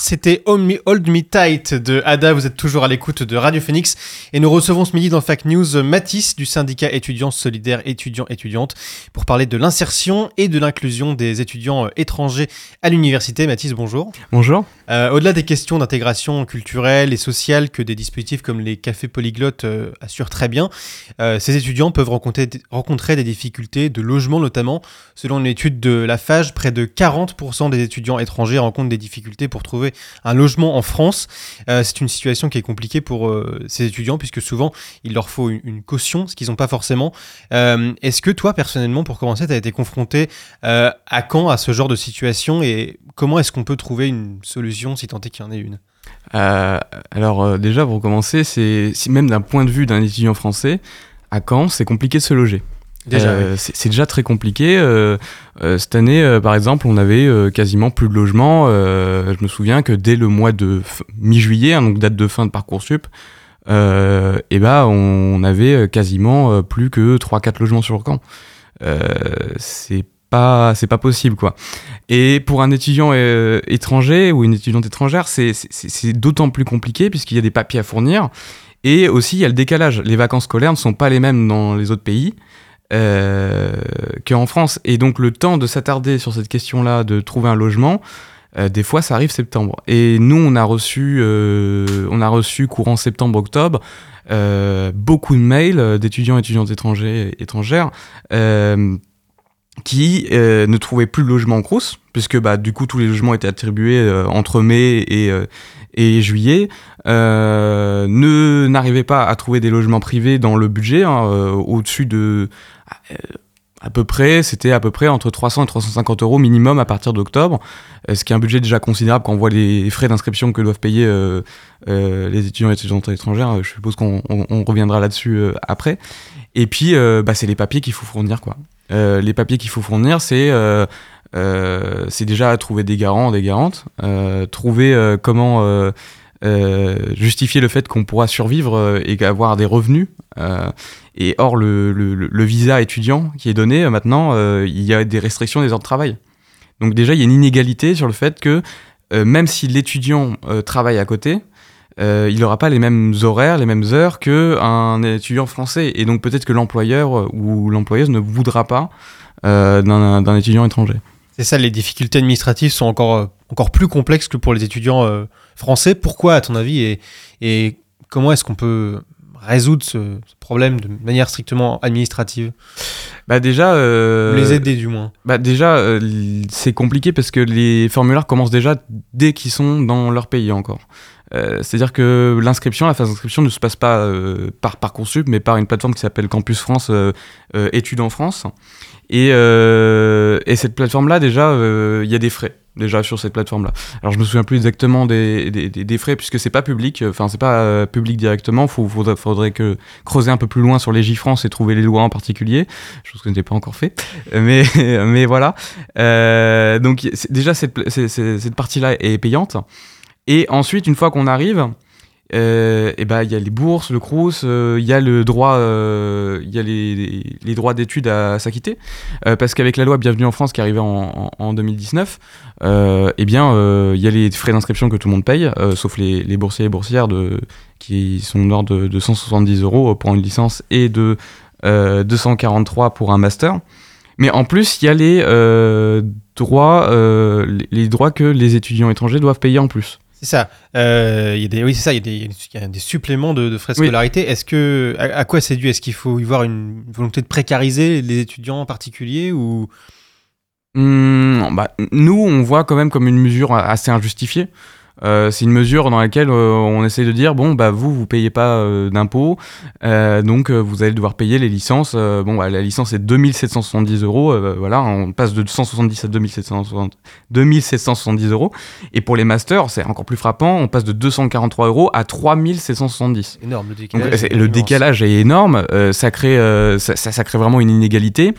C'était Hold Me, Tight de Ada. Vous êtes toujours à l'écoute de Radio Phoenix. Et nous recevons ce midi dans Fact News Mathis du syndicat étudiants solidaires étudiants-étudiantes pour parler de l'insertion et de l'inclusion des étudiants euh, étrangers à l'université. Mathis, bonjour.
Bonjour.
Euh, Au-delà des questions d'intégration culturelle et sociale que des dispositifs comme les cafés polyglottes euh, assurent très bien, euh, ces étudiants peuvent rencontrer, rencontrer des difficultés de logement notamment. Selon une étude de la FAGE, près de 40% des étudiants étrangers rencontrent des difficultés pour trouver un logement en France. Euh, c'est une situation qui est compliquée pour euh, ces étudiants puisque souvent il leur faut une, caution, ce qu'ils n'ont pas forcément. Euh, Est-ce que toi personnellement, pour commencer, tu as été confronté à quand à ce genre de situation et comment est-ce qu'on peut trouver une solution si tant est qu'il y en ait une?
Alors déjà pour commencer, c'est même d'un point de vue d'un étudiant français, à Caen, c'est compliqué de se loger.
Déjà,
Euh, c'est c'est déjà très compliqué. Euh, euh, cette année, par exemple, on avait quasiment plus de logements. Je me souviens que dès le mois de mi-juillet, hein, donc date de fin de parcoursup, euh, et ben on avait quasiment plus que 3-4 logements sur Caen. Euh, c'est pas c'est pas possible quoi. Et pour un étudiant étranger ou une étudiante étrangère, c'est d'autant plus compliqué puisqu'il y a des papiers à fournir et aussi il y a le décalage. Les vacances scolaires ne sont pas les mêmes dans les autres pays qu'en France. Et donc le temps de s'attarder sur cette question-là, de trouver un logement, euh, des fois ça arrive septembre. Et nous on a reçu, euh, on a reçu courant septembre-octobre euh, beaucoup de mails euh, d'étudiants et étudiantes étrangers étrangères. euh, qui euh, ne trouvaient plus de logement en Crous, puisque bah, du coup tous les logements étaient attribués euh, entre mai et, euh, et juillet, euh, ne n'arrivaient pas à trouver des logements privés dans le budget, hein, euh, au-dessus de euh, à peu près, c'était à peu près entre 300 et 350 euros minimum à partir d'octobre, euh, ce qui est un budget déjà considérable quand on voit les frais d'inscription que doivent payer euh, euh, les étudiants et étudiantes étrangères. Je suppose qu'on on- on reviendra là-dessus euh, après. Et puis, bah, c'est les papiers qu'il faut fournir, quoi. Les papiers qu'il faut fournir, c'est c'est déjà trouver des garants, des garantes, euh, trouver euh, comment euh, euh, justifier le fait qu'on pourra survivre euh, et avoir des revenus. Euh, et or, le, visa étudiant qui est donné, euh, maintenant, euh, il y a des restrictions des heures de travail. Donc déjà, il y a une inégalité sur le fait que euh, même si l'étudiant euh, travaille à côté, euh, il n'aura pas les mêmes horaires, les mêmes heures qu'un étudiant français. Et donc peut-être que l'employeur euh, ou l'employeuse ne voudra pas euh, d'un étudiant étranger.
C'est ça, les difficultés administratives sont encore, euh, encore plus complexes que pour les étudiants euh, français. Pourquoi, à ton avis, et, et comment est-ce qu'on peut résoudre ce, ce problème de manière strictement administrative?
Bah déjà, euh,
les aider du moins
bah déjà euh, c'est compliqué parce que les formulaires commencent déjà dès qu'ils sont dans leur pays encore. Euh, C'est-à-dire que l'inscription, la phase d'inscription ne se passe pas euh, par Parcoursup, mais par une plateforme qui s'appelle Campus France euh, euh, Études en France. Et, et cette plateforme-là, déjà, il y a des frais déjà sur cette plateforme-là. Alors je me souviens plus exactement des, des, des- frais puisque c'est pas public, enfin c'est pas public directement. Faut, faudrait, que creuser un peu plus loin sur les France et trouver les lois en particulier, chose que je n'ai pas encore fait. Mais mais voilà. Donc déjà cette, cette partie-là est payante. Et ensuite, une fois qu'on arrive, euh, et ben il y a les bourses, le Crous, euh, il y a le droit, euh, y a les, droits d'études à s'acquitter, parce qu'avec la loi Bienvenue en France qui est arrivée en, en- en 2019, euh, eh bien il y a les frais d'inscription que tout le monde paye, sauf les, boursiers et boursières qui sont de l'ordre de, de 170 euros pour une licence et de euh, 243 pour un master. Mais en plus, il y a les droits, les droits que les étudiants étrangers doivent payer en plus.
C'est ça. Euh, il y a des, oui, c'est ça. Il y a des, il y a des suppléments de, de frais de
Oui.
scolarité. Est-ce que, à, à quoi c'est dû? Est-ce qu'il faut y voir une volonté de précariser les étudiants en particulier ou?
Hmm, bah, nous, on voit quand même comme une mesure assez injustifiée. Euh, c'est une mesure dans laquelle euh, on essaie de dire bon bah vous vous payez pas euh, d'impôts donc vous allez devoir payer les licences bon bah, la licence est 2770 euros euh, voilà on passe de 170 à 2760 2770 euros et pour les masters c'est encore plus frappant on passe de 243 euros à 3770
énorme le décalage est
le décalage est énorme, ça, crée, ça, ça- ça crée vraiment une inégalité.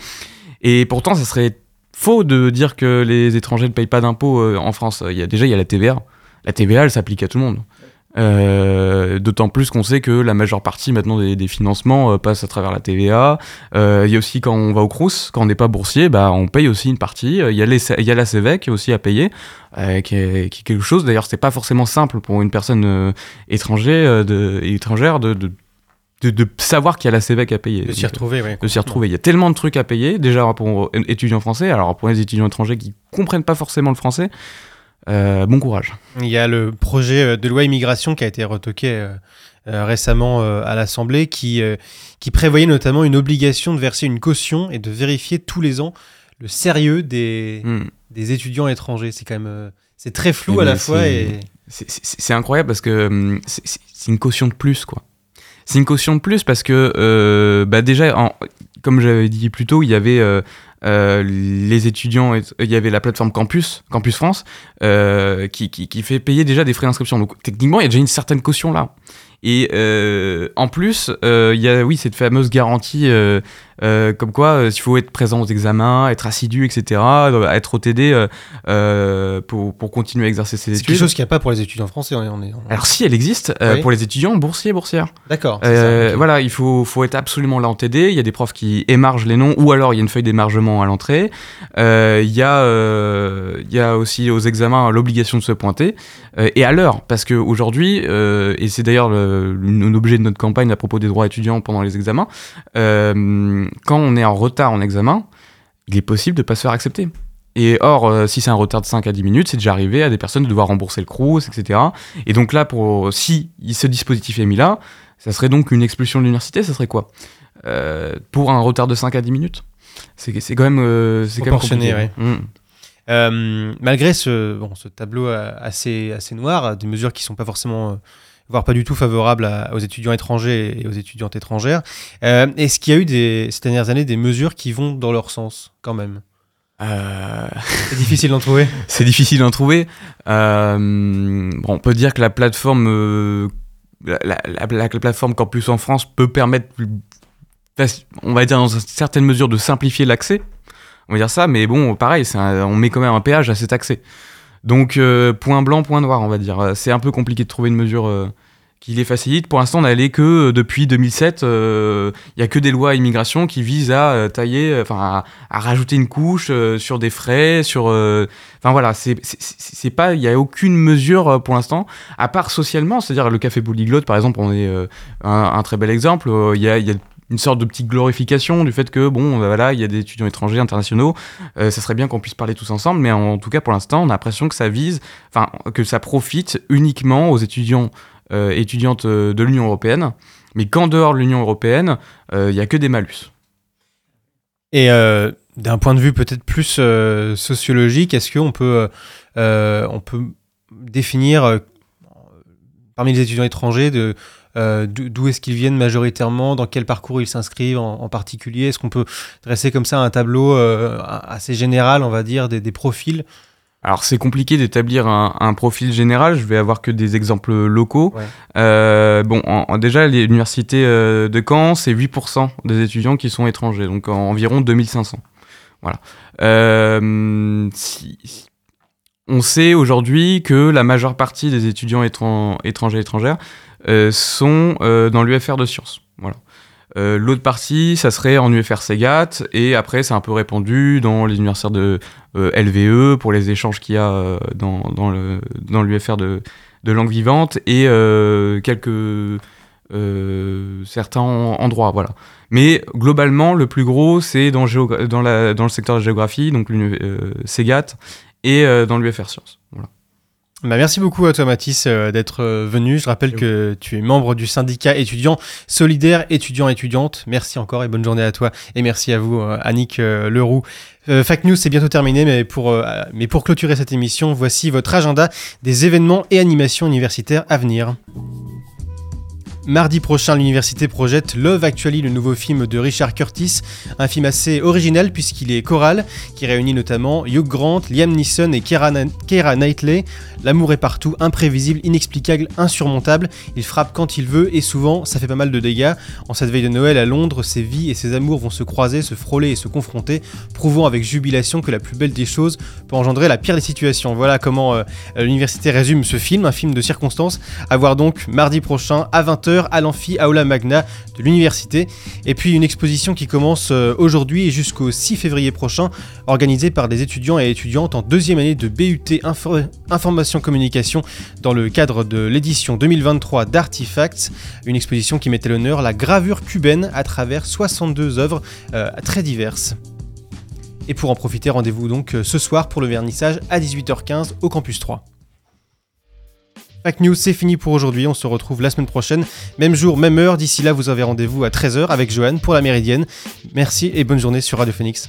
Et pourtant, ça serait faux de dire que les étrangers ne payent pas d'impôts en France. Il y a, déjà, il y a la TVA. La TVA, elle s'applique à tout le monde. Euh, D'autant plus qu'on sait que la majeure partie maintenant des, des financements euh, passe à travers la TVA. Euh, Il y a aussi quand on va au Crous, quand on n'est pas boursier, bah, on paye aussi une partie. Il y, a les, il y a la CEVEC aussi à payer, euh, qui, est, qui est quelque chose. D'ailleurs, c'est pas forcément simple pour une personne euh, étrangère, euh, de, étrangère de, de, de, de savoir qu'il y a la CEVEC à payer.
De s'y retrouver, ouais.
de s'y retrouver. Il y a tellement de trucs à payer, déjà pour euh, étudiants français, alors pour les étudiants étrangers qui comprennent pas forcément le français, euh, bon courage.
Il y a le projet euh, de loi immigration qui a été retoqué euh, récemment euh, à l'Assemblée qui, qui prévoyait notamment une obligation de verser une caution et de vérifier tous les ans le sérieux des,
Hmm.
des étudiants étrangers. C'est quand même c'est très flou
Eh
à la
ben,
fois
c'est-
et
incroyable parce que hum, c'est- une caution de plus, quoi. C'est une caution de plus parce que, bah déjà, en- comme j'avais dit plus tôt, il y avait euh, euh, les étudiants, et- il y avait la plateforme Campus, Campus France, euh, qui, qui, qui fait payer déjà des frais d'inscription. Donc techniquement, il y a déjà une certaine caution là. Et euh, en plus, euh, il y a oui cette fameuse garantie, euh, comme quoi euh, il faut être présent aux examens, être assidu, etc., euh, être OTD euh, euh, pour, pour continuer à exercer ses
c'est
études.
quelque chose qu'il n'y a pas pour les étudiants français. On est, on est- on-
Alors si elle existe
Oui.
pour les étudiants boursiers boursières.
D'accord. c'est.
Voilà, il faut, faut être absolument là en TD. Il y a des profs qui émargent les noms ou alors il y a une feuille d'émargement à l'entrée. Il, y y a aussi aux examens l'obligation de se pointer et à l'heure parce qu'aujourd'hui, et c'est d'ailleurs le- l'objet de notre campagne à propos des droits étudiants pendant les examens, euh, quand on est en retard en examen, il est possible de ne pas se faire accepter. Et or, euh, si c'est un retard de 5 à 10 minutes, c'est déjà arrivé à des personnes de devoir rembourser le CRUS, etc. Et donc là, pour, si ce dispositif est mis là, ça serait donc une expulsion de l'université, ça serait quoi? Euh, Pour un retard de 5 à 10 minutes? C'est c'est quand même, euh, c'est quand même. Mm.
Euh, malgré ce, bon, ce tableau assez, assez noir, des mesures qui sont pas forcément, voire pas du tout favorables à- aux étudiants étrangers et aux étudiantes étrangères, euh, est-ce qu'il y a eu des, ces dernières années des mesures qui vont dans leur sens quand même?
Euh,
C'est difficile d'en trouver.
c'est difficile d'en trouver. Euh, bon, on peut dire que la plateforme, la, la- la- la plateforme Campus en France peut permettre, on va dire dans certaines mesures, de simplifier l'accès. On va dire ça, mais bon, pareil, un- on met quand même un péage à cet accès. Donc, euh, point blanc, point noir, on va dire. C'est un peu compliqué de trouver une mesure euh, qui les facilite. Pour l'instant, on n'allait que euh, depuis 2007, euh, il y a que des lois immigration qui visent à euh, tailler, euh, enfin, à, rajouter une couche euh, sur des frais, sur. euh, Enfin voilà, c'est pas, il y a aucune mesure euh, pour l'instant, à part socialement, c'est-à-dire le café polyglotte par exemple, on est euh, un, très bel exemple. euh, il y a une sorte de petite glorification du fait que bon, bah, voilà, il y a des étudiants étrangers, internationaux. euh, ça serait bien qu'on puisse parler tous ensemble, mais en, tout cas pour l'instant, on a l'impression que ça vise, enfin que ça profite uniquement aux étudiants, euh, étudiantes euh, de l'Union européenne, mais qu'en dehors de l'Union européenne, euh, il y a que des malus.
Et d'un point de vue peut-être plus sociologique, est-ce qu'on peut, on peut définir parmi les étudiants étrangers de euh, d'où est-ce qu'ils viennent majoritairement, dans quel parcours ils s'inscrivent en, en particulier? Est-ce qu'on peut dresser comme ça un tableau euh, assez général, on va dire, des, des profils?
Alors c'est compliqué d'établir un, un profil général, je vais avoir que des exemples locaux.
Ouais.
Euh, bon, en- en- déjà l'université de Caen, c'est 8% des étudiants qui sont étrangers, donc en- environ 2500. Voilà. Euh, si- si- on sait aujourd'hui que la majeure partie des étudiants étran- étrangers étrangères sont euh, dans l'UFR de sciences. Voilà. Euh, L'autre partie, ça serait en UFR Segat, et après c'est un peu répandu dans les universitaires de euh, LVE pour les échanges qu'il y a euh, dans, dans, l'UFR de, de langue vivante et euh, quelques euh, certains en, en droit, voilà. Mais globalement, le plus gros, c'est dans, dans, dans le secteur de géographie, donc euh, Segat, et euh, dans l'UFR Sciences. Voilà.
Bah, merci beaucoup à toi Mathis euh, d'être euh, venu. Je rappelle que tu es membre du syndicat étudiant solidaire étudiants-étudiantes. Merci encore et bonne journée à toi. Et merci à vous euh, Annick Leroux. Fact News c'est bientôt terminé, mais pour, mais pour clôturer cette émission, voici votre agenda des événements et animations universitaires à venir. Mardi prochain, l'université projette Love Actually, le nouveau film de Richard Curtis, un film assez original puisqu'il est choral, qui réunit notamment Hugh Grant, Liam Neeson et Keira, Knightley. L'amour est partout, imprévisible, inexplicable, insurmontable. Il frappe quand il veut et souvent ça fait pas mal de dégâts. En cette veille de Noël à Londres, ses vies et ses amours vont se croiser, se frôler et se confronter, prouvant avec jubilation que la plus belle des choses peut engendrer la pire des situations. Voilà comment euh, l'université résume ce film, un film de circonstances, à voir donc mardi prochain à 20h à l'amphi Aula Magna de l'université. Et puis une exposition qui commence euh, aujourd'hui et jusqu'au 6 février prochain, organisée par des étudiants et étudiantes en deuxième année de BUT Information Communication dans le cadre de l'édition 2023 d'Artifacts, une exposition qui mettait l'honneur la gravure cubaine à travers 62 œuvres euh, très diverses. Et pour en profiter, rendez-vous donc euh, ce soir pour le vernissage à 18h15 au campus 3. Fact News, c'est fini pour aujourd'hui. On se retrouve la semaine prochaine, même jour, même heure. D'ici là, vous avez rendez-vous à 13h avec Johan pour la Méridienne. Merci et bonne journée sur Radio Phoenix.